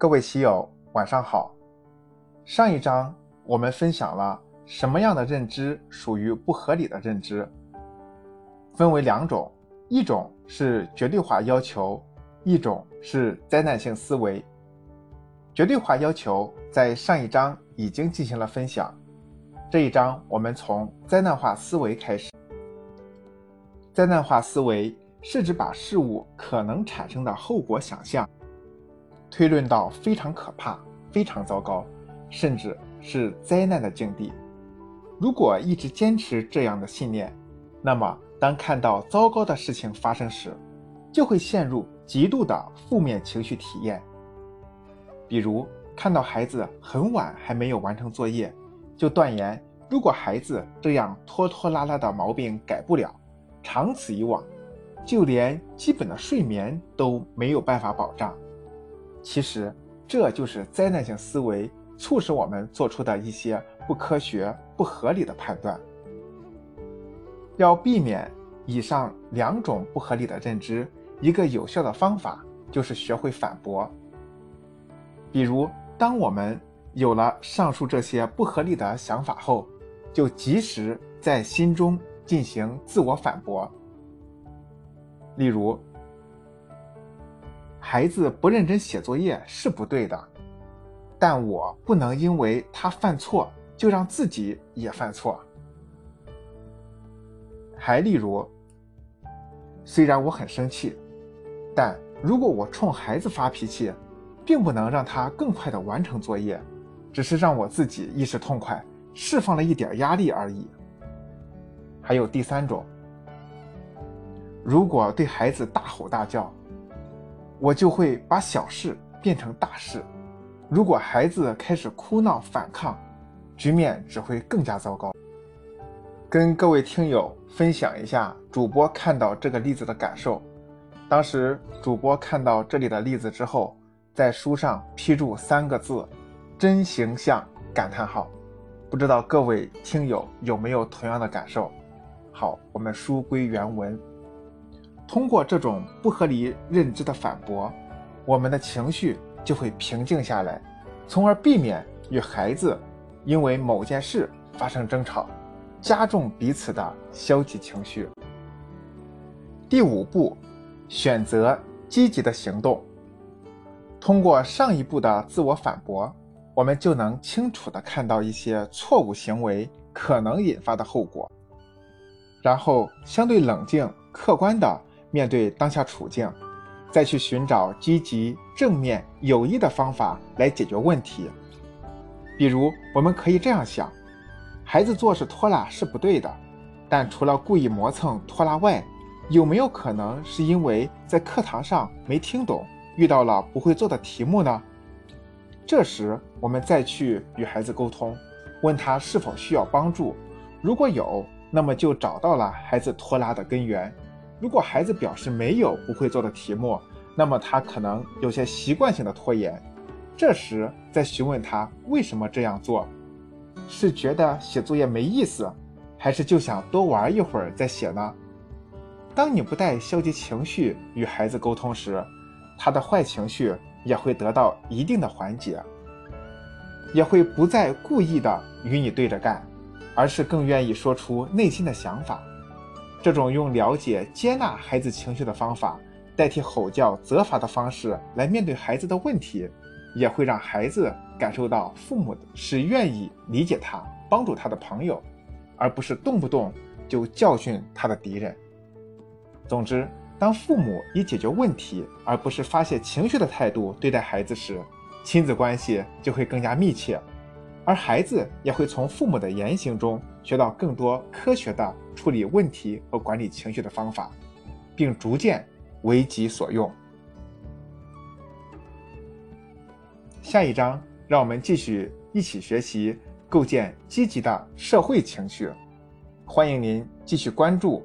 各位棋友，晚上好。上一章我们分享了什么样的认知属于不合理的认知，分为两种，一种是绝对化要求，一种是灾难性思维。绝对化要求在上一章已经进行了分享，这一章我们从灾难化思维开始。灾难化思维是指把事物可能产生的后果想象推论到非常可怕、非常糟糕，甚至是灾难的境地。如果一直坚持这样的信念，那么当看到糟糕的事情发生时，就会陷入极度的负面情绪体验。比如看到孩子很晚还没有完成作业，就断言如果孩子这样拖拖拉拉的毛病改不了。长此以往，就连基本的睡眠都没有办法保障。其实，这就是灾难性思维促使我们做出的一些不科学、不合理的判断。要避免以上两种不合理的认知，一个有效的方法就是学会反驳。比如，当我们有了上述这些不合理的想法后，就及时在心中。进行自我反驳，例如，孩子不认真写作业是不对的，但我不能因为他犯错就让自己也犯错。还例如，虽然我很生气，但如果我冲孩子发脾气，并不能让他更快的完成作业，只是让我自己一时痛快，释放了一点压力而已。还有第三种，如果对孩子大吼大叫，我就会把小事变成大事。如果孩子开始哭闹反抗，局面只会更加糟糕。跟各位听友分享一下主播看到这个例子的感受。当时主播看到这里的例子之后，在书上批注三个字：“真形象！”感叹号。不知道各位听友有没有同样的感受？好，我们书归原文。通过这种不合理认知的反驳，我们的情绪就会平静下来，从而避免与孩子因为某件事发生争吵，加重彼此的消极情绪。第五步，选择积极的行动。通过上一步的自我反驳，我们就能清楚地看到一些错误行为可能引发的后果。然后相对冷静、客观地面对当下处境，再去寻找积极、正面、有益的方法来解决问题。比如，我们可以这样想：孩子做事拖拉是不对的，但除了故意磨蹭拖拉外，有没有可能是因为在课堂上没听懂，遇到了不会做的题目呢？这时，我们再去与孩子沟通，问他是否需要帮助，如果有。那么就找到了孩子拖拉的根源。如果孩子表示没有不会做的题目，那么他可能有些习惯性的拖延。这时再询问他为什么这样做，是觉得写作业没意思，还是就想多玩一会儿再写呢？当你不带消极情绪与孩子沟通时，他的坏情绪也会得到一定的缓解，也会不再故意的与你对着干。而是更愿意说出内心的想法，这种用了解、接纳孩子情绪的方法，代替吼叫、责罚的方式来面对孩子的问题，也会让孩子感受到父母是愿意理解他、帮助他的朋友，而不是动不动就教训他的敌人。总之，当父母以解决问题而不是发泄情绪的态度对待孩子时，亲子关系就会更加密切。而孩子也会从父母的言行中学到更多科学的处理问题和管理情绪的方法，并逐渐为己所用。下一章，让我们继续一起学习构建积极的社会情绪。欢迎您继续关注